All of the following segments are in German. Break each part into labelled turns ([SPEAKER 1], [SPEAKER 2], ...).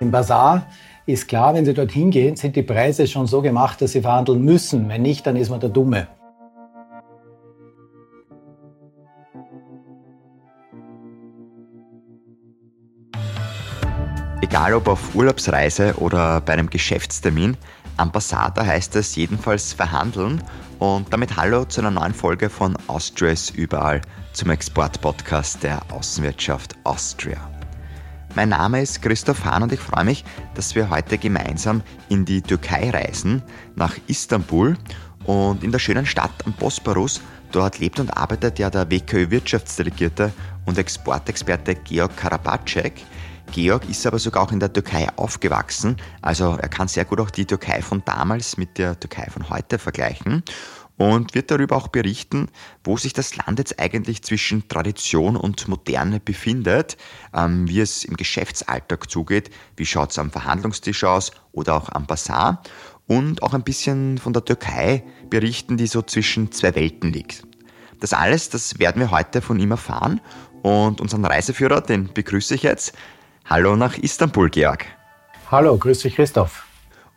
[SPEAKER 1] Im Bazar ist klar, wenn Sie dorthin gehen, sind die Preise schon so gemacht, dass Sie verhandeln müssen. Wenn nicht, dann ist man der Dumme.
[SPEAKER 2] Egal ob auf Urlaubsreise oder bei einem Geschäftstermin, am Passata heißt es jedenfalls verhandeln und damit hallo zu einer neuen Folge von Austria ist überall zum Export-Podcast der Außenwirtschaft Austria. Mein Name ist Christoph Hahn und ich freue mich, dass wir heute gemeinsam in die Türkei reisen, nach Istanbul und in der schönen Stadt am Bosporus. Dort lebt und arbeitet ja der WKÖ-Wirtschaftsdelegierte und Exportexperte Georg Karabacek. Georg ist aber sogar auch in der Türkei aufgewachsen, also er kann sehr gut auch die Türkei von damals mit der Türkei von heute vergleichen und wird darüber auch berichten, wo sich das Land jetzt eigentlich zwischen Tradition und Moderne befindet, ähm, wie es im Geschäftsalltag zugeht, wie schaut es am Verhandlungstisch aus oder auch am Bazar und auch ein bisschen von der Türkei berichten, die so zwischen zwei Welten liegt. Das alles, das werden wir heute von ihm erfahren und unseren Reiseführer, den begrüße ich jetzt. Hallo nach Istanbul, Georg.
[SPEAKER 1] Hallo, grüß dich, Christoph.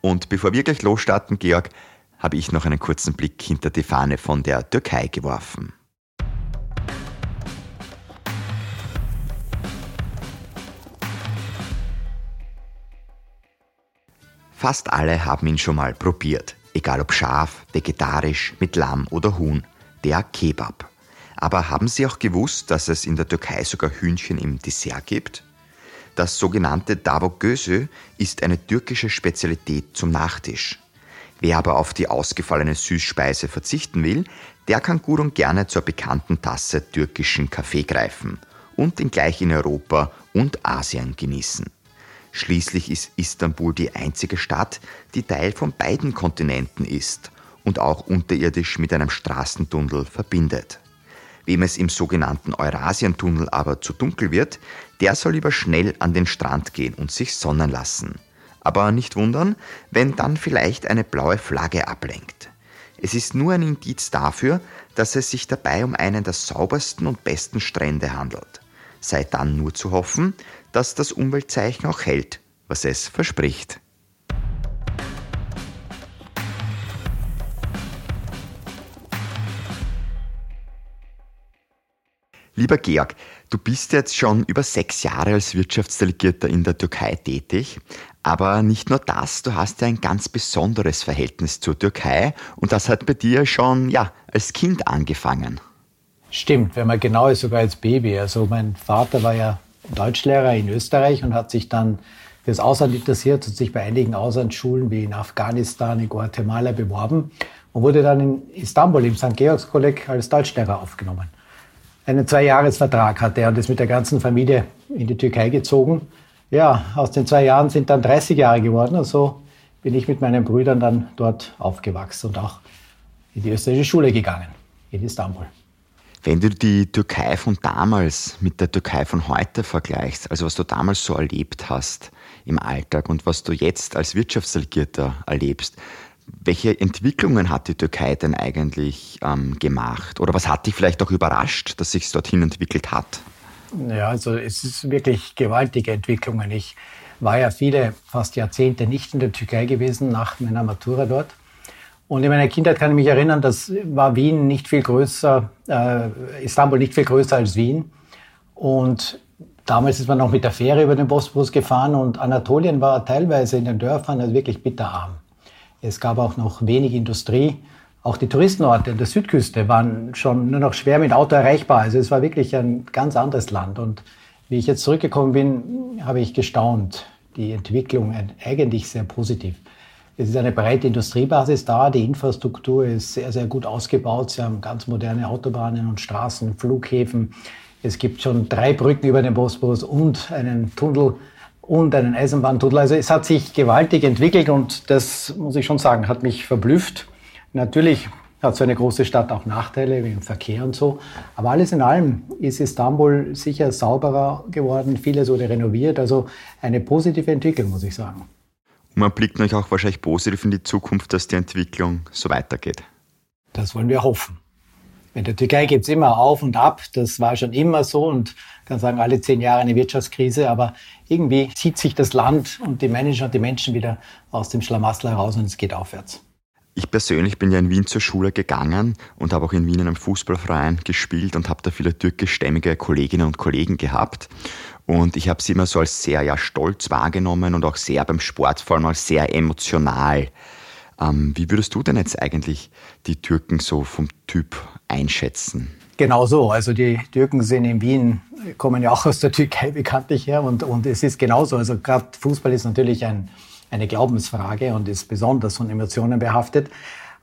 [SPEAKER 2] Und bevor wir gleich losstarten, Georg, habe ich noch einen kurzen Blick hinter die Fahne von der Türkei geworfen. Fast alle haben ihn schon mal probiert, egal ob scharf, vegetarisch, mit Lamm oder Huhn, der Kebab. Aber haben Sie auch gewusst, dass es in der Türkei sogar Hühnchen im Dessert gibt? Das sogenannte Davogösü ist eine türkische Spezialität zum Nachtisch. Wer aber auf die ausgefallene Süßspeise verzichten will, der kann gut und gerne zur bekannten Tasse türkischen Kaffee greifen und ihn gleich in Europa und Asien genießen. Schließlich ist Istanbul die einzige Stadt, die Teil von beiden Kontinenten ist und auch unterirdisch mit einem Straßentunnel verbindet. Wem es im sogenannten Eurasientunnel aber zu dunkel wird, der soll lieber schnell an den Strand gehen und sich sonnen lassen. Aber nicht wundern, wenn dann vielleicht eine blaue Flagge ablenkt. Es ist nur ein Indiz dafür, dass es sich dabei um einen der saubersten und besten Strände handelt. Sei dann nur zu hoffen, dass das Umweltzeichen auch hält, was es verspricht. Lieber Georg, du bist jetzt schon über sechs Jahre als Wirtschaftsdelegierter in der Türkei tätig. Aber nicht nur das, du hast ja ein ganz besonderes Verhältnis zur Türkei und das hat bei dir schon ja, als Kind angefangen.
[SPEAKER 1] Stimmt, wenn man genau ist, sogar als Baby. Also mein Vater war ja Deutschlehrer in Österreich und hat sich dann fürs Ausland interessiert und sich bei einigen Auslandsschulen wie in Afghanistan, in Guatemala beworben und wurde dann in Istanbul im St. Georgs Kolleg als Deutschlehrer aufgenommen einen Zweijahresvertrag hatte er und ist mit der ganzen Familie in die Türkei gezogen. Ja, aus den zwei Jahren sind dann 30 Jahre geworden und so bin ich mit meinen Brüdern dann dort aufgewachsen und auch in die österreichische Schule gegangen, in Istanbul.
[SPEAKER 2] Wenn du die Türkei von damals mit der Türkei von heute vergleichst, also was du damals so erlebt hast im Alltag und was du jetzt als Wirtschaftsdelegierter erlebst, welche Entwicklungen hat die Türkei denn eigentlich ähm, gemacht? Oder was hat dich vielleicht auch überrascht, dass sich dorthin entwickelt hat?
[SPEAKER 1] Ja, also es ist wirklich gewaltige Entwicklungen. Ich war ja viele, fast Jahrzehnte nicht in der Türkei gewesen, nach meiner Matura dort. Und in meiner Kindheit kann ich mich erinnern, das war Wien nicht viel größer, äh, Istanbul nicht viel größer als Wien. Und damals ist man noch mit der Fähre über den Bosporus gefahren und Anatolien war teilweise in den Dörfern also wirklich bitterarm. Es gab auch noch wenig Industrie. Auch die Touristenorte an der Südküste waren schon nur noch schwer mit Auto erreichbar. Also es war wirklich ein ganz anderes Land. Und wie ich jetzt zurückgekommen bin, habe ich gestaunt. Die Entwicklung eigentlich sehr positiv. Es ist eine breite Industriebasis da, die Infrastruktur ist sehr, sehr gut ausgebaut. Sie haben ganz moderne Autobahnen und Straßen, Flughäfen. Es gibt schon drei Brücken über den Bosporus und einen Tunnel und einen Eisenbahntunnel. Also es hat sich gewaltig entwickelt und das muss ich schon sagen, hat mich verblüfft. Natürlich hat so eine große Stadt auch Nachteile wie im Verkehr und so. Aber alles in allem ist Istanbul sicher sauberer geworden. Vieles wurde renoviert. Also eine positive Entwicklung, muss ich sagen.
[SPEAKER 2] Und man blickt natürlich auch wahrscheinlich positiv in die Zukunft, dass die Entwicklung so weitergeht.
[SPEAKER 1] Das wollen wir hoffen. In der Türkei geht es immer auf und ab. Das war schon immer so und kann sagen, alle zehn Jahre eine Wirtschaftskrise, aber irgendwie zieht sich das Land und die Manager und die Menschen wieder aus dem Schlamassel heraus und es geht aufwärts.
[SPEAKER 2] Ich persönlich bin ja in Wien zur Schule gegangen und habe auch in Wien in einem Fußballverein gespielt und habe da viele türkischstämmige Kolleginnen und Kollegen gehabt. Und ich habe sie immer so als sehr ja, stolz wahrgenommen und auch sehr beim Sport, vor allem als sehr emotional. Ähm, wie würdest du denn jetzt eigentlich die Türken so vom Typ einschätzen?
[SPEAKER 1] Genau so. Also die Türken sind in Wien, kommen ja auch aus der Türkei bekanntlich her und, und es ist genauso. Also gerade Fußball ist natürlich ein, eine Glaubensfrage und ist besonders von Emotionen behaftet.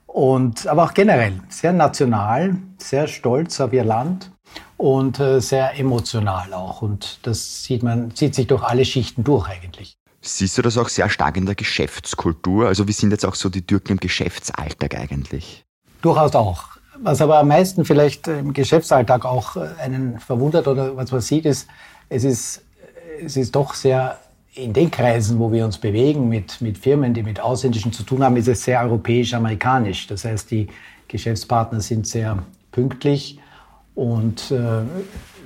[SPEAKER 1] Und, aber auch generell sehr national, sehr stolz auf ihr Land und äh, sehr emotional auch. Und das sieht man, zieht sich durch alle Schichten durch eigentlich.
[SPEAKER 2] Siehst du das auch sehr stark in der Geschäftskultur? Also wie sind jetzt auch so die Türken im Geschäftsalltag eigentlich?
[SPEAKER 1] Durchaus auch. Was aber am meisten vielleicht im Geschäftsalltag auch äh, einen verwundert oder was man sieht, ist, es ist, es ist doch sehr in den Kreisen, wo wir uns bewegen, mit, mit Firmen, die mit Ausländischen zu tun haben, ist es sehr europäisch-amerikanisch. Das heißt, die Geschäftspartner sind sehr pünktlich und äh,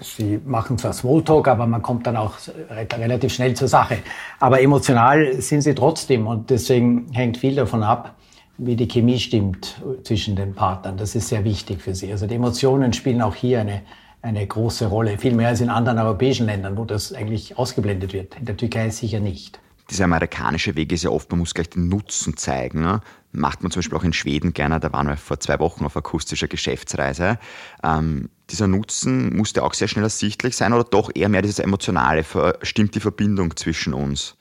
[SPEAKER 1] sie machen zwar Smalltalk, aber man kommt dann auch relativ schnell zur Sache. Aber emotional sind sie trotzdem und deswegen hängt viel davon ab, wie die Chemie stimmt zwischen den Partnern. Das ist sehr wichtig für sie. Also die Emotionen spielen auch hier eine, eine große Rolle, viel mehr als in anderen europäischen Ländern, wo das eigentlich ausgeblendet wird. In der Türkei sicher nicht.
[SPEAKER 2] Dieser amerikanische Weg ist ja oft, man muss gleich den Nutzen zeigen. Ne? Macht man zum Beispiel auch in Schweden gerne, da waren wir vor zwei Wochen auf akustischer Geschäftsreise. Ähm, dieser Nutzen musste auch sehr schnell ersichtlich sein oder doch eher mehr dieses Emotionale? Stimmt die Verbindung zwischen uns?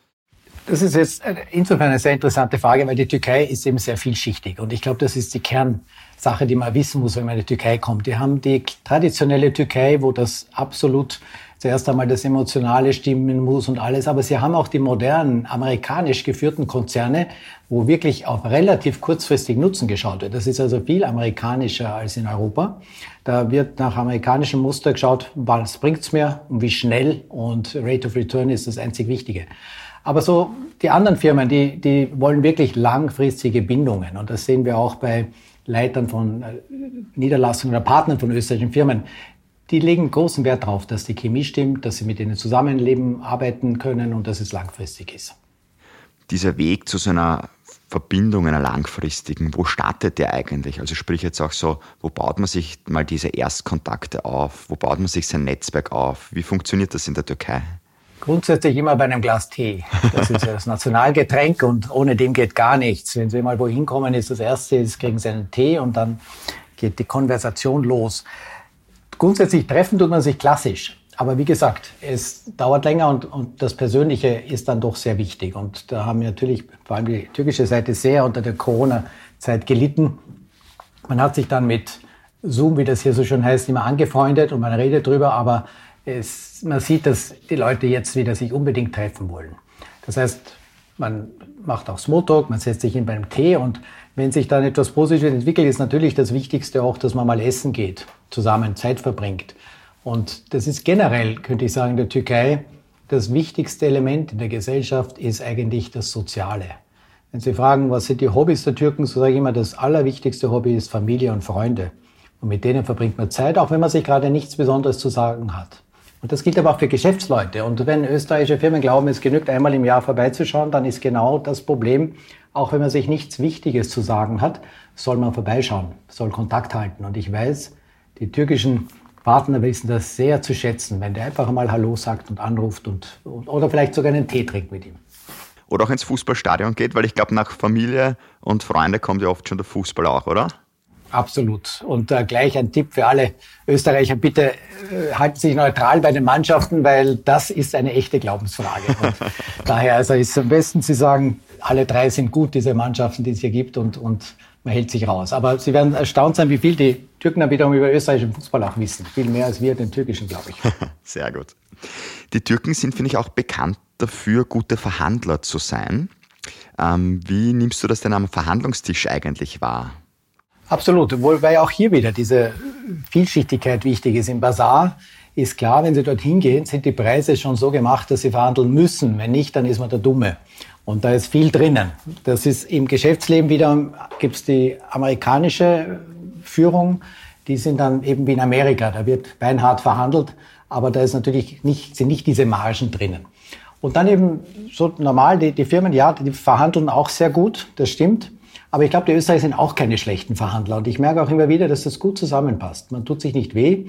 [SPEAKER 1] Das ist jetzt insofern eine sehr interessante Frage, weil die Türkei ist eben sehr vielschichtig. Und ich glaube, das ist die Kernsache, die man wissen muss, wenn man in die Türkei kommt. Die haben die traditionelle Türkei, wo das absolut zuerst einmal das Emotionale stimmen muss und alles. Aber sie haben auch die modernen, amerikanisch geführten Konzerne, wo wirklich auf relativ kurzfristig Nutzen geschaut wird. Das ist also viel amerikanischer als in Europa. Da wird nach amerikanischem Muster geschaut, was bringt's mir und wie schnell und Rate of Return ist das einzig Wichtige. Aber so die anderen Firmen, die, die wollen wirklich langfristige Bindungen. Und das sehen wir auch bei Leitern von äh, Niederlassungen oder Partnern von österreichischen Firmen. Die legen großen Wert darauf, dass die Chemie stimmt, dass sie mit ihnen zusammenleben, arbeiten können und dass es langfristig ist.
[SPEAKER 2] Dieser Weg zu so einer Verbindung, einer langfristigen, wo startet der eigentlich? Also sprich jetzt auch so, wo baut man sich mal diese Erstkontakte auf? Wo baut man sich sein Netzwerk auf? Wie funktioniert das in der Türkei?
[SPEAKER 1] Grundsätzlich immer bei einem Glas Tee. Das ist das Nationalgetränk und ohne dem geht gar nichts. Wenn Sie mal wohin kommen, ist das Erste, ist, kriegen Sie einen Tee und dann geht die Konversation los. Grundsätzlich treffen tut man sich klassisch. Aber wie gesagt, es dauert länger und, und das Persönliche ist dann doch sehr wichtig. Und da haben wir natürlich vor allem die türkische Seite sehr unter der Corona-Zeit gelitten. Man hat sich dann mit Zoom, wie das hier so schön heißt, immer angefreundet und man redet drüber, aber es, man sieht, dass die Leute jetzt wieder sich unbedingt treffen wollen. Das heißt, man macht auch Smalltalk, man setzt sich hin beim Tee und wenn sich dann etwas Positives entwickelt, ist natürlich das Wichtigste auch, dass man mal essen geht, zusammen Zeit verbringt. Und das ist generell, könnte ich sagen, in der Türkei das wichtigste Element in der Gesellschaft ist eigentlich das Soziale. Wenn Sie fragen, was sind die Hobbys der Türken, so sage ich immer, das allerwichtigste Hobby ist Familie und Freunde. Und mit denen verbringt man Zeit, auch wenn man sich gerade nichts Besonderes zu sagen hat. Und das gilt aber auch für Geschäftsleute. Und wenn österreichische Firmen glauben, es genügt einmal im Jahr vorbeizuschauen, dann ist genau das Problem, auch wenn man sich nichts Wichtiges zu sagen hat, soll man vorbeischauen, soll Kontakt halten. Und ich weiß, die türkischen Partner wissen das sehr zu schätzen, wenn der einfach mal Hallo sagt und anruft und, oder vielleicht sogar einen Tee trinkt mit ihm.
[SPEAKER 2] Oder auch ins Fußballstadion geht, weil ich glaube, nach Familie und Freunde kommt ja oft schon der Fußball auch, oder?
[SPEAKER 1] Absolut. Und äh, gleich ein Tipp für alle Österreicher, bitte äh, halten Sie sich neutral bei den Mannschaften, weil das ist eine echte Glaubensfrage. Und daher also ist am besten, Sie sagen, alle drei sind gut, diese Mannschaften, die es hier gibt und, und man hält sich raus. Aber Sie werden erstaunt sein, wie viel die Türken wiederum über österreichischen Fußball auch wissen. Viel mehr als wir den türkischen, glaube ich.
[SPEAKER 2] Sehr gut. Die Türken sind, finde ich, auch bekannt dafür, gute Verhandler zu sein. Ähm, wie nimmst du das denn am Verhandlungstisch eigentlich wahr?
[SPEAKER 1] Absolut, wobei auch hier wieder diese Vielschichtigkeit wichtig ist. Im Bazar ist klar, wenn Sie dorthin gehen, sind die Preise schon so gemacht, dass Sie verhandeln müssen. Wenn nicht, dann ist man der Dumme. Und da ist viel drinnen. Das ist im Geschäftsleben wieder, gibt es die amerikanische Führung, die sind dann eben wie in Amerika. Da wird beinhart verhandelt. aber da ist natürlich nicht, sind nicht diese Margen drinnen. Und dann eben so normal, die, die Firmen, ja, die verhandeln auch sehr gut, das stimmt. Aber ich glaube, die Österreicher sind auch keine schlechten Verhandler. Und ich merke auch immer wieder, dass das gut zusammenpasst. Man tut sich nicht weh.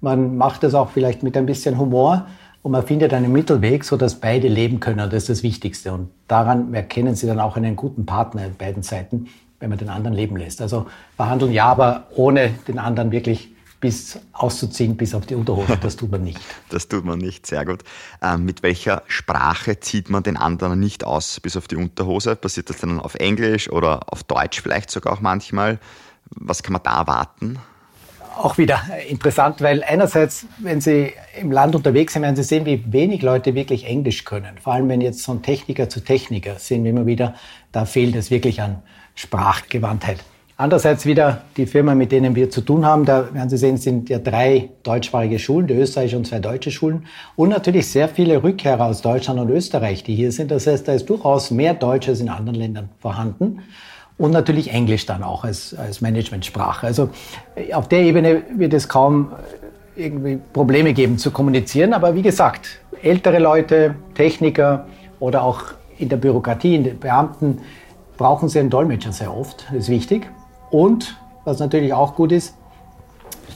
[SPEAKER 1] Man macht das auch vielleicht mit ein bisschen Humor. Und man findet einen Mittelweg, so dass beide leben können. Und das ist das Wichtigste. Und daran erkennen Sie dann auch einen guten Partner in beiden Seiten, wenn man den anderen leben lässt. Also verhandeln ja, aber ohne den anderen wirklich bis auszuziehen, bis auf die Unterhose. Das tut man nicht.
[SPEAKER 2] das tut man nicht, sehr gut. Ähm, mit welcher Sprache zieht man den anderen nicht aus, bis auf die Unterhose? Passiert das dann auf Englisch oder auf Deutsch vielleicht sogar auch manchmal? Was kann man da erwarten?
[SPEAKER 1] Auch wieder interessant, weil einerseits, wenn Sie im Land unterwegs sind, werden Sie sehen, wie wenig Leute wirklich Englisch können. Vor allem, wenn jetzt von Techniker zu Techniker sehen wir immer wieder, da fehlt es wirklich an Sprachgewandtheit. Andererseits wieder die Firmen, mit denen wir zu tun haben, da werden Sie sehen, sind ja drei deutschsprachige Schulen, die österreichische und zwei deutsche Schulen und natürlich sehr viele Rückkehrer aus Deutschland und Österreich, die hier sind. Das heißt, da ist durchaus mehr Deutsch als in anderen Ländern vorhanden und natürlich Englisch dann auch als, als Managementsprache. Also äh, auf der Ebene wird es kaum äh, irgendwie Probleme geben zu kommunizieren, aber wie gesagt, ältere Leute, Techniker oder auch in der Bürokratie, in den Beamten, brauchen sie einen Dolmetscher sehr oft. Das ist wichtig. Und was natürlich auch gut ist,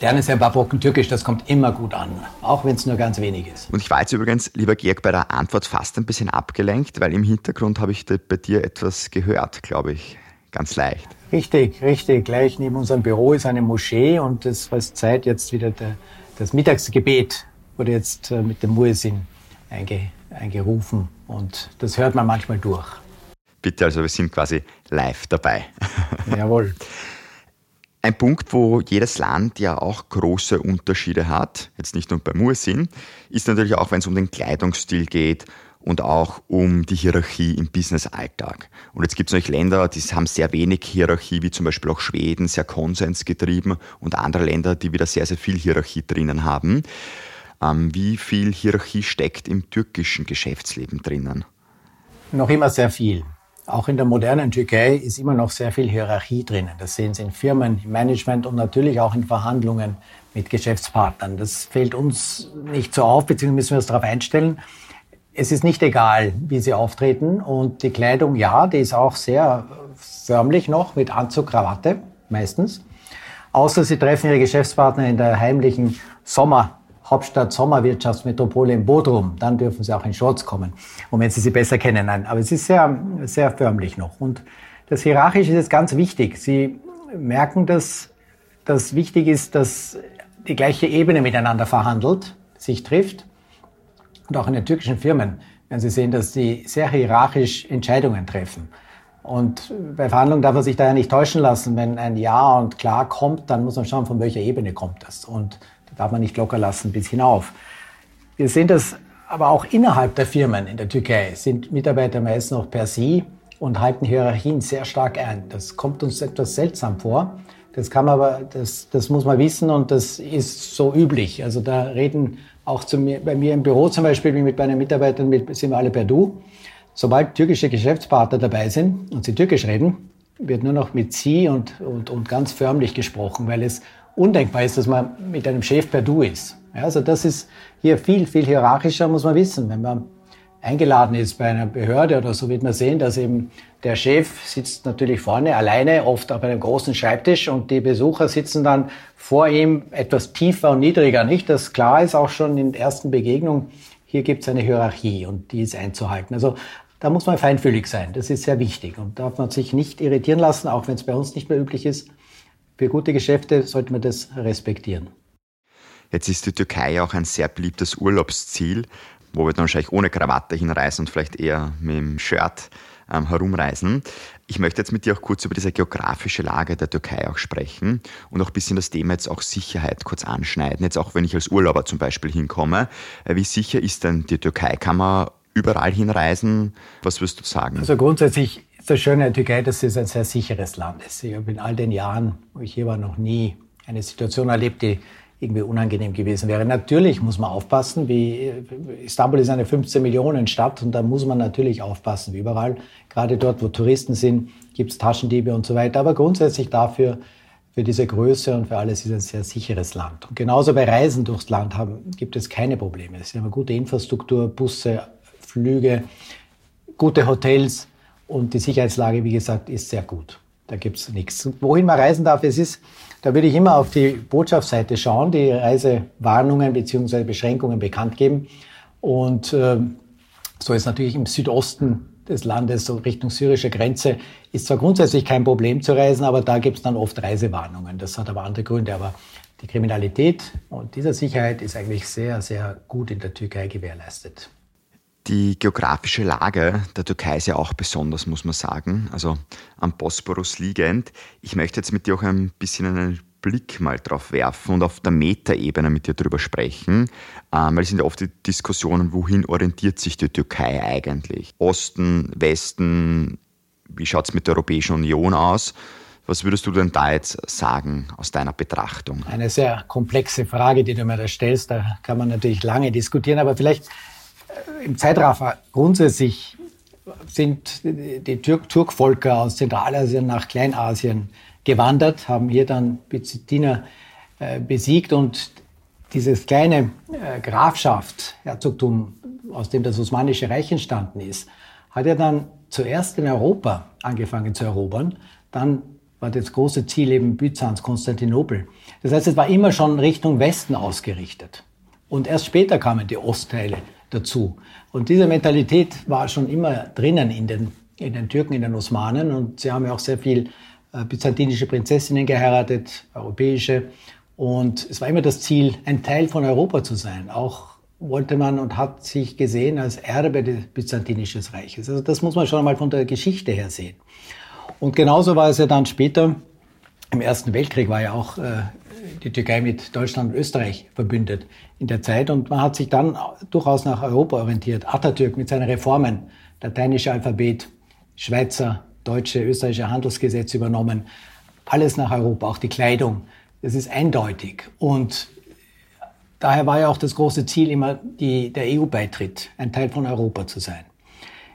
[SPEAKER 1] lernen Sie ein paar Brocken Türkisch, das kommt immer gut an, auch wenn es nur ganz wenig ist.
[SPEAKER 2] Und ich war jetzt übrigens, lieber Georg, bei der Antwort fast ein bisschen abgelenkt, weil im Hintergrund habe ich bei dir etwas gehört, glaube ich. Ganz leicht.
[SPEAKER 1] Richtig, richtig. Gleich neben unserem Büro ist eine Moschee und es war Zeit jetzt wieder der, das Mittagsgebet wurde jetzt äh, mit dem Muezzin einge, eingerufen und das hört man manchmal durch.
[SPEAKER 2] Bitte, also wir sind quasi live dabei.
[SPEAKER 1] Jawohl.
[SPEAKER 2] Ein Punkt, wo jedes Land ja auch große Unterschiede hat, jetzt nicht nur bei Mursin, ist natürlich auch, wenn es um den Kleidungsstil geht und auch um die Hierarchie im Business-Alltag. Und jetzt gibt es natürlich Länder, die haben sehr wenig Hierarchie, wie zum Beispiel auch Schweden, sehr konsensgetrieben und andere Länder, die wieder sehr, sehr viel Hierarchie drinnen haben. Ähm, wie viel Hierarchie steckt im türkischen Geschäftsleben drinnen?
[SPEAKER 1] Noch immer sehr viel. Auch in der modernen Türkei ist immer noch sehr viel Hierarchie drinnen. Das sehen Sie in Firmen, im Management und natürlich auch in Verhandlungen mit Geschäftspartnern. Das fällt uns nicht so auf, beziehungsweise müssen wir uns darauf einstellen. Es ist nicht egal, wie sie auftreten. Und die Kleidung, ja, die ist auch sehr förmlich noch mit Anzug, Krawatte meistens. Außer sie treffen ihre Geschäftspartner in der heimlichen Sommer- Hauptstadt Sommerwirtschaftsmetropole in Bodrum, dann dürfen Sie auch in Shorts kommen. Und wenn Sie sie besser kennen, nein. Aber es ist sehr, sehr förmlich noch. Und das Hierarchische ist jetzt ganz wichtig. Sie merken, dass das wichtig ist, dass die gleiche Ebene miteinander verhandelt, sich trifft. Und auch in den türkischen Firmen werden Sie sehen, dass sie sehr hierarchisch Entscheidungen treffen. Und bei Verhandlungen darf man sich da ja nicht täuschen lassen. Wenn ein Ja und Klar kommt, dann muss man schauen, von welcher Ebene kommt das. Und darf man nicht locker lassen bis hinauf. Wir sehen das aber auch innerhalb der Firmen in der Türkei sind Mitarbeiter meist noch per Sie und halten Hierarchien sehr stark ein. Das kommt uns etwas seltsam vor. Das kann man aber, das, das muss man wissen und das ist so üblich. Also da reden auch zu mir, bei mir im Büro zum Beispiel, wie mit meinen Mitarbeitern, mit, sind wir alle per Du. Sobald türkische Geschäftspartner dabei sind und sie türkisch reden, wird nur noch mit Sie und, und, und ganz förmlich gesprochen, weil es undenkbar ist, dass man mit einem Chef per Du ist. Ja, also das ist hier viel, viel hierarchischer, muss man wissen. Wenn man eingeladen ist bei einer Behörde oder so, wird man sehen, dass eben der Chef sitzt natürlich vorne alleine, oft auf einem großen Schreibtisch und die Besucher sitzen dann vor ihm etwas tiefer und niedriger. Nicht, dass klar ist, auch schon in der ersten Begegnung, hier gibt es eine Hierarchie und die ist einzuhalten. Also da muss man feinfühlig sein. Das ist sehr wichtig und darf man sich nicht irritieren lassen, auch wenn es bei uns nicht mehr üblich ist für gute Geschäfte sollte man das respektieren.
[SPEAKER 2] Jetzt ist die Türkei auch ein sehr beliebtes Urlaubsziel, wo wir dann wahrscheinlich ohne Krawatte hinreisen und vielleicht eher mit dem Shirt ähm, herumreisen. Ich möchte jetzt mit dir auch kurz über diese geografische Lage der Türkei auch sprechen und auch ein bisschen das Thema jetzt auch Sicherheit kurz anschneiden. Jetzt auch wenn ich als Urlauber zum Beispiel hinkomme. Äh, wie sicher ist denn die Türkei? Kann man überall hinreisen? Was wirst du sagen?
[SPEAKER 1] Also grundsätzlich das Schöne an der Türkei, dass es ein sehr sicheres Land ist. Ich habe in all den Jahren, wo ich hier war, noch nie eine Situation erlebt, die irgendwie unangenehm gewesen wäre. Natürlich muss man aufpassen, wie Istanbul ist eine 15 Millionen Stadt und da muss man natürlich aufpassen, wie überall. Gerade dort, wo Touristen sind, gibt es Taschendiebe und so weiter. Aber grundsätzlich dafür für diese Größe und für alles ist ein sehr sicheres Land. Und genauso bei Reisen durchs Land haben, gibt es keine Probleme. Sie haben eine gute Infrastruktur, Busse, Flüge, gute Hotels und die Sicherheitslage, wie gesagt, ist sehr gut. Da gibt es nichts. Wohin man reisen darf, es ist, da würde ich immer auf die Botschaftsseite schauen, die Reisewarnungen bzw. Beschränkungen bekannt geben. Und äh, so ist natürlich im Südosten des Landes, so Richtung syrische Grenze, ist zwar grundsätzlich kein Problem zu reisen, aber da gibt es dann oft Reisewarnungen. Das hat aber andere Gründe. Aber die Kriminalität und diese Sicherheit ist eigentlich sehr, sehr gut in der Türkei gewährleistet.
[SPEAKER 2] Die geografische Lage der Türkei ist ja auch besonders, muss man sagen. Also am Bosporus liegend. Ich möchte jetzt mit dir auch ein bisschen einen Blick mal drauf werfen und auf der Metaebene mit dir drüber sprechen, ähm, weil es sind ja oft die Diskussionen, wohin orientiert sich die Türkei eigentlich? Osten, Westen, wie schaut es mit der Europäischen Union aus? Was würdest du denn da jetzt sagen aus deiner Betrachtung?
[SPEAKER 1] Eine sehr komplexe Frage, die du mir da stellst. Da kann man natürlich lange diskutieren, aber vielleicht im Zeitraffer grundsätzlich sind die Türk Turkvölker aus Zentralasien nach Kleinasien gewandert, haben hier dann Byzantiner äh, besiegt und dieses kleine äh, Grafschaft, Herzogtum, aus dem das Osmanische Reich entstanden ist, hat er dann zuerst in Europa angefangen zu erobern. Dann war das große Ziel eben Byzanz, Konstantinopel. Das heißt, es war immer schon Richtung Westen ausgerichtet. Und erst später kamen die Ostteile dazu. Und diese Mentalität war schon immer drinnen in den, in den Türken, in den Osmanen. Und sie haben ja auch sehr viel äh, byzantinische Prinzessinnen geheiratet, europäische. Und es war immer das Ziel, ein Teil von Europa zu sein. Auch wollte man und hat sich gesehen als Erbe des Byzantinischen Reiches. Also das muss man schon einmal von der Geschichte her sehen. Und genauso war es ja dann später, im Ersten Weltkrieg war ja auch äh, die Türkei mit Deutschland und Österreich verbündet in der Zeit. Und man hat sich dann durchaus nach Europa orientiert. Atatürk mit seinen Reformen, lateinische Alphabet, Schweizer deutsche, österreichische Handelsgesetz übernommen. Alles nach Europa, auch die Kleidung. Das ist eindeutig. Und daher war ja auch das große Ziel immer die, der EU-Beitritt, ein Teil von Europa zu sein.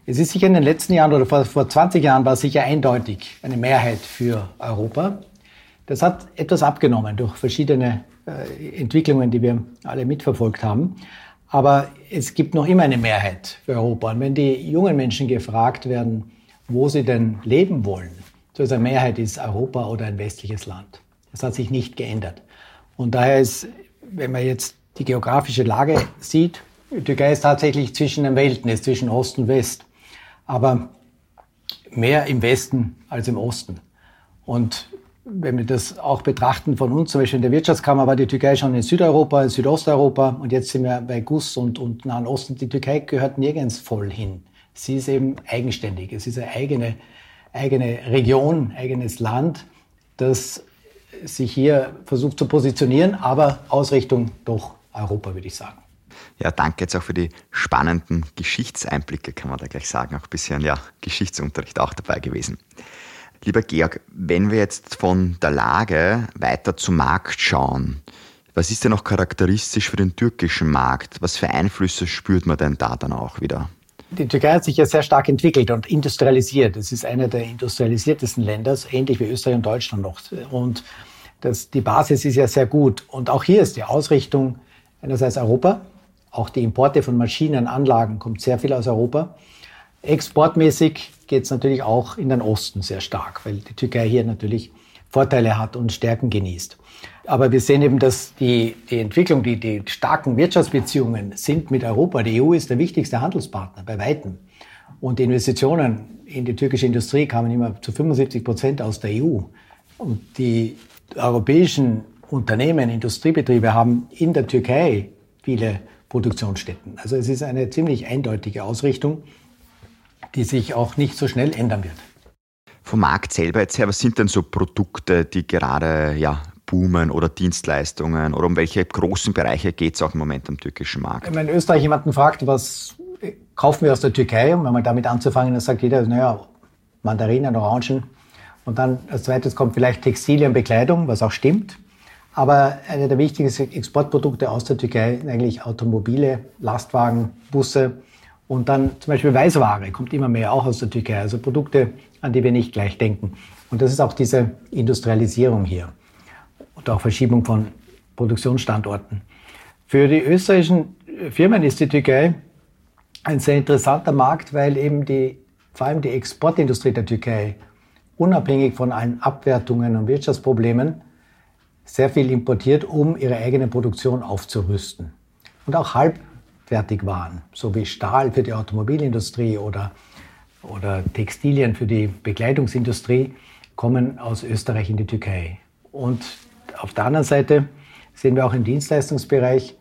[SPEAKER 1] Es ist sicher in den letzten Jahren oder vor, vor 20 Jahren war sicher eindeutig eine Mehrheit für Europa. Das hat etwas abgenommen durch verschiedene äh, Entwicklungen, die wir alle mitverfolgt haben. Aber es gibt noch immer eine Mehrheit für Europa. Und wenn die jungen Menschen gefragt werden, wo sie denn leben wollen. So ist eine Mehrheit ist Europa oder ein westliches Land. Das hat sich nicht geändert. Und daher ist, wenn man jetzt die geografische Lage sieht, die Türkei ist tatsächlich zwischen den Welten, ist zwischen Ost und West. Aber mehr im Westen als im Osten. Und wenn wir das auch betrachten von uns, zum Beispiel in der Wirtschaftskammer war die Türkei schon in Südeuropa, in Südosteuropa und jetzt sind wir bei GUS und, und Nahen Osten. Die Türkei gehört nirgends voll hin. Sie ist eben eigenständig. Es ist eine eigene, eigene Region, eigenes Land, das sich hier versucht zu positionieren, aber Ausrichtung doch Europa, würde ich sagen.
[SPEAKER 2] Ja, danke jetzt auch für die spannenden Geschichtseinblicke, kann man da gleich sagen. Auch ein bisschen ja, Geschichtsunterricht auch dabei gewesen. Lieber Georg, wenn wir jetzt von der Lage weiter zum Markt schauen, was ist denn noch charakteristisch für den türkischen Markt? Was für Einflüsse spürt man denn da dann auch wieder?
[SPEAKER 1] Die Türkei hat sich ja sehr stark entwickelt und industrialisiert. Es ist einer der industrialisiertesten Länder, ähnlich wie Österreich und Deutschland noch. Und das, die Basis ist ja sehr gut. Und auch hier ist die Ausrichtung einerseits Europa. Auch die Importe von Maschinen, Anlagen kommt sehr viel aus Europa. Exportmäßig geht es natürlich auch in den Osten sehr stark, weil die Türkei hier natürlich Vorteile hat und Stärken genießt. Aber wir sehen eben, dass die, die Entwicklung, die, die starken Wirtschaftsbeziehungen sind mit Europa. Die EU ist der wichtigste Handelspartner bei Weitem. Und die Investitionen in die türkische Industrie kamen immer zu 75 Prozent aus der EU. Und die europäischen Unternehmen, Industriebetriebe haben in der Türkei viele Produktionsstätten. Also es ist eine ziemlich eindeutige Ausrichtung, die sich auch nicht so schnell ändern wird.
[SPEAKER 2] Vom Markt selber jetzt her, was sind denn so Produkte, die gerade ja, boomen oder Dienstleistungen oder um welche großen Bereiche geht es auch im Moment am türkischen Markt?
[SPEAKER 1] Wenn Österreich jemanden fragt, was kaufen wir aus der Türkei, um einmal damit anzufangen, dann sagt jeder, naja, Mandarinen, Orangen. Und dann als zweites kommt vielleicht Textilien, Bekleidung, was auch stimmt. Aber eine der wichtigsten Exportprodukte aus der Türkei sind eigentlich Automobile, Lastwagen, Busse und dann zum Beispiel Weißware kommt immer mehr auch aus der Türkei. Also Produkte, an die wir nicht gleich denken. Und das ist auch diese Industrialisierung hier. und auch Verschiebung von Produktionsstandorten. Für die österreichischen Firmen ist die Türkei ein sehr interessanter Markt, weil eben die, vor allem die Exportindustrie der Türkei unabhängig von allen Abwertungen und Wirtschaftsproblemen sehr viel importiert, um ihre eigene Produktion aufzurüsten. Und auch Halbfertigwaren, so wie Stahl für die Automobilindustrie oder, oder Textilien für die Bekleidungsindustrie, kommen aus Österreich in die Türkei. Und auf der anderen Seite sehen wir auch im Dienstleistungsbereich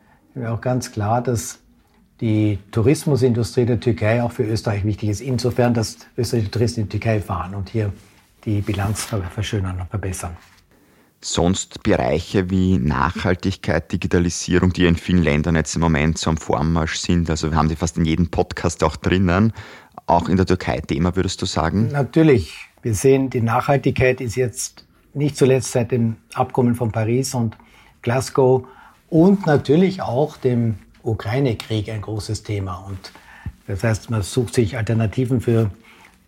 [SPEAKER 1] auch ganz klar, dass die Tourismusindustrie der Türkei auch für Österreich wichtig ist, insofern, dass österreichische Touristen in die Türkei fahren und hier die Bilanz verschönern und verbessern.
[SPEAKER 2] Sonst Bereiche wie Nachhaltigkeit, Digitalisierung, die in vielen Ländern jetzt im Moment so am Vormarsch sind. Also wir haben die fast in jedem Podcast auch drinnen. Auch in der Türkei Thema, würdest du sagen?
[SPEAKER 1] Natürlich. Wir sehen, die Nachhaltigkeit ist jetzt nicht zuletzt seit dem Abkommen von Paris und Glasgow und natürlich auch dem Ukraine-Krieg ein großes Thema. Und das heißt, man sucht sich Alternativen für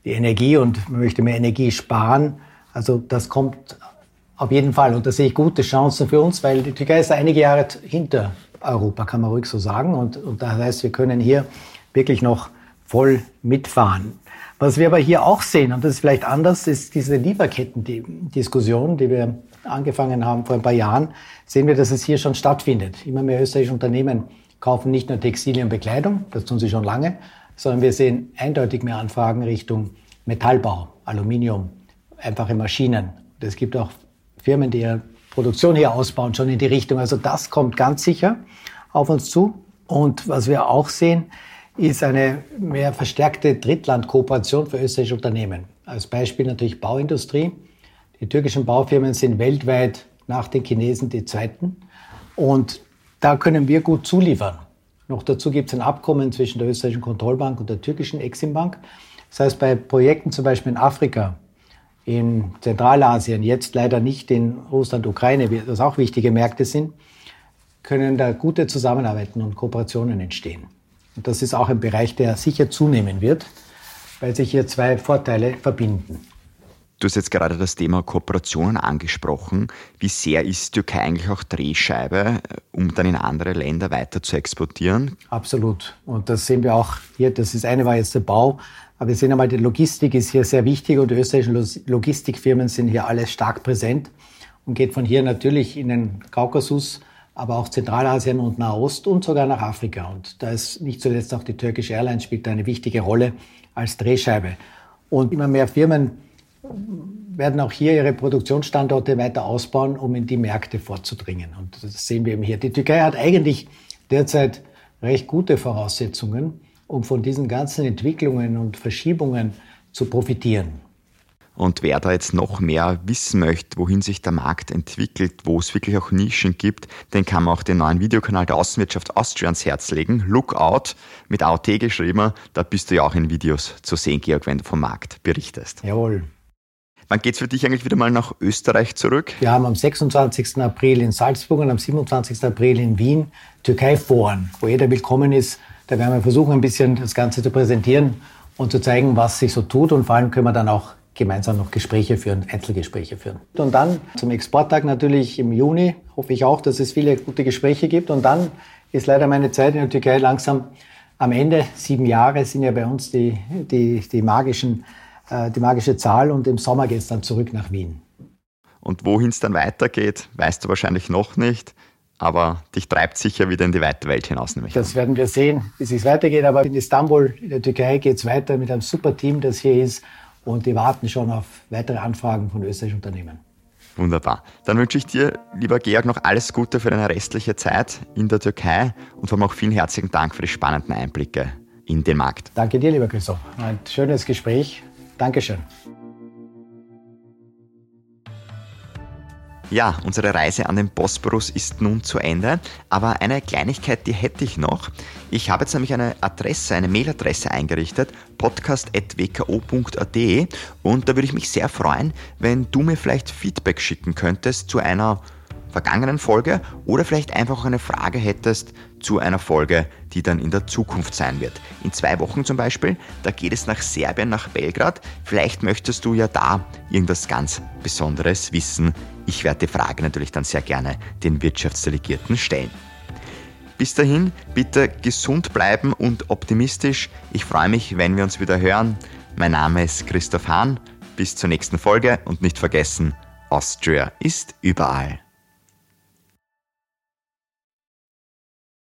[SPEAKER 1] die Energie und man möchte mehr Energie sparen. Also das kommt auf jeden Fall und da sehe ich gute Chancen für uns, weil die Türkei ist einige Jahre hinter Europa, kann man ruhig so sagen. Und, und das heißt, wir können hier wirklich noch voll mitfahren. Was wir aber hier auch sehen, und das ist vielleicht anders, ist diese Lieferketten-Diskussion, die wir angefangen haben vor ein paar Jahren, sehen wir, dass es hier schon stattfindet. Immer mehr österreichische Unternehmen kaufen nicht nur Textilien und Bekleidung, das tun sie schon lange, sondern wir sehen eindeutig mehr Anfragen Richtung Metallbau, Aluminium, einfache Maschinen. Es gibt auch Firmen, die ihre Produktion hier ausbauen, schon in die Richtung. Also das kommt ganz sicher auf uns zu. Und was wir auch sehen, ist eine mehr verstärkte Drittlandkooperation für österreichische Unternehmen. Als Beispiel natürlich Bauindustrie. Die türkischen Baufirmen sind weltweit nach den Chinesen die zweiten. Und da können wir gut zuliefern. Noch dazu gibt es ein Abkommen zwischen der österreichischen Kontrollbank und der türkischen Eximbank. Das heißt, bei Projekten zum Beispiel in Afrika, in Zentralasien, jetzt leider nicht in Russland, Ukraine, das auch wichtige Märkte sind, können da gute Zusammenarbeiten und Kooperationen entstehen. Und das ist auch ein Bereich, der sicher zunehmen wird, weil sich hier zwei Vorteile verbinden.
[SPEAKER 2] Du hast jetzt gerade das Thema Kooperationen angesprochen. Wie sehr ist Türkei eigentlich auch Drehscheibe, äh, um dann in andere Länder weiter zu exportieren?
[SPEAKER 1] Absolut. Und das sehen wir auch hier. Das ist eine war jetzt der Bau, aber wir sehen einmal, die Logistik ist hier sehr wichtig und die österreichischen Logistikfirmen sind hier alle stark präsent und geht von hier natürlich in den Kaukasus, aber auch Zentralasien und Nahost und sogar nach Afrika. Und da ist nicht zuletzt auch die türkische Airline spielt eine wichtige Rolle als Drehscheibe. Und immer mehr Firmen werden auch hier ihre Produktionsstandorte weiter ausbauen, um in die Märkte vorzudringen. Und das sehen wir eben hier. Die Türkei hat eigentlich derzeit recht gute Voraussetzungen, um von diesen ganzen Entwicklungen und Verschiebungen zu profitieren.
[SPEAKER 2] Und wer da jetzt noch mehr wissen möchte, wohin sich der Markt entwickelt, wo es wirklich auch Nischen gibt, den kann man auch den neuen Videokanal der Außenwirtschaft Austria ans Herz legen. Lookout mit AOT geschrieben. Da bist du ja auch in Videos zu sehen, Georg, wenn du vom Markt berichtest.
[SPEAKER 1] Jawohl.
[SPEAKER 2] Wann geht es für dich eigentlich wieder mal nach Österreich zurück?
[SPEAKER 1] Wir haben am 26. April in Salzburg und am 27. April in Wien Türkei-Foren, wo jeder willkommen ist. Da werden wir versuchen, ein bisschen das Ganze zu präsentieren und zu zeigen, was sich so tut. Und vor allem können wir dann auch gemeinsam noch Gespräche führen, Einzelgespräche führen. Und dann zum Exporttag natürlich im Juni hoffe ich auch, dass es viele gute Gespräche gibt. Und dann ist leider meine Zeit in der Türkei langsam am Ende. Sieben Jahre sind ja bei uns die, die, die magischen äh, die magische Zahl und im Sommer geht es dann zurück nach Wien.
[SPEAKER 2] Und wohin es dann weitergeht, weißt du wahrscheinlich noch nicht. Aber dich treibt sicher wieder in die weite Welt hinaus.
[SPEAKER 1] Nämlich das werden wir sehen, wie es weitergeht. Aber in Istanbul, in der Türkei, geht es weiter mit einem super Team, das hier ist. Und die warten schon auf weitere Anfragen von österreichischen Unternehmen.
[SPEAKER 2] Wunderbar. Dann wünsche ich dir, lieber Georg, noch alles Gute für deine restliche Zeit in der Türkei und vor allem auch vielen herzlichen Dank für die spannenden Einblicke in den Markt.
[SPEAKER 1] Danke dir, lieber Christoph. Ein schönes Gespräch. Dankeschön.
[SPEAKER 2] Ja, unsere Reise an den Bosporus ist nun zu Ende, aber eine Kleinigkeit, die hätte ich noch. Ich habe jetzt nämlich eine Adresse, eine Mailadresse eingerichtet, podcast.wko.at und da würde ich mich sehr freuen, wenn du mir vielleicht Feedback schicken könntest zu einer vergangenen Folge oder vielleicht einfach eine Frage hättest zu einer Folge, die dann in der Zukunft sein wird. In zwei Wochen zum Beispiel, da geht es nach Serbien, nach Belgrad. Vielleicht möchtest du ja da irgendwas ganz Besonderes wissen. Ich werde die Frage natürlich dann sehr gerne den Wirtschaftsdelegierten stellen. Bis dahin, bitte gesund bleiben und optimistisch. Ich freue mich, wenn wir uns wieder hören. Mein Name ist Christoph Hahn. Bis zur nächsten Folge und nicht vergessen, Austria ist überall.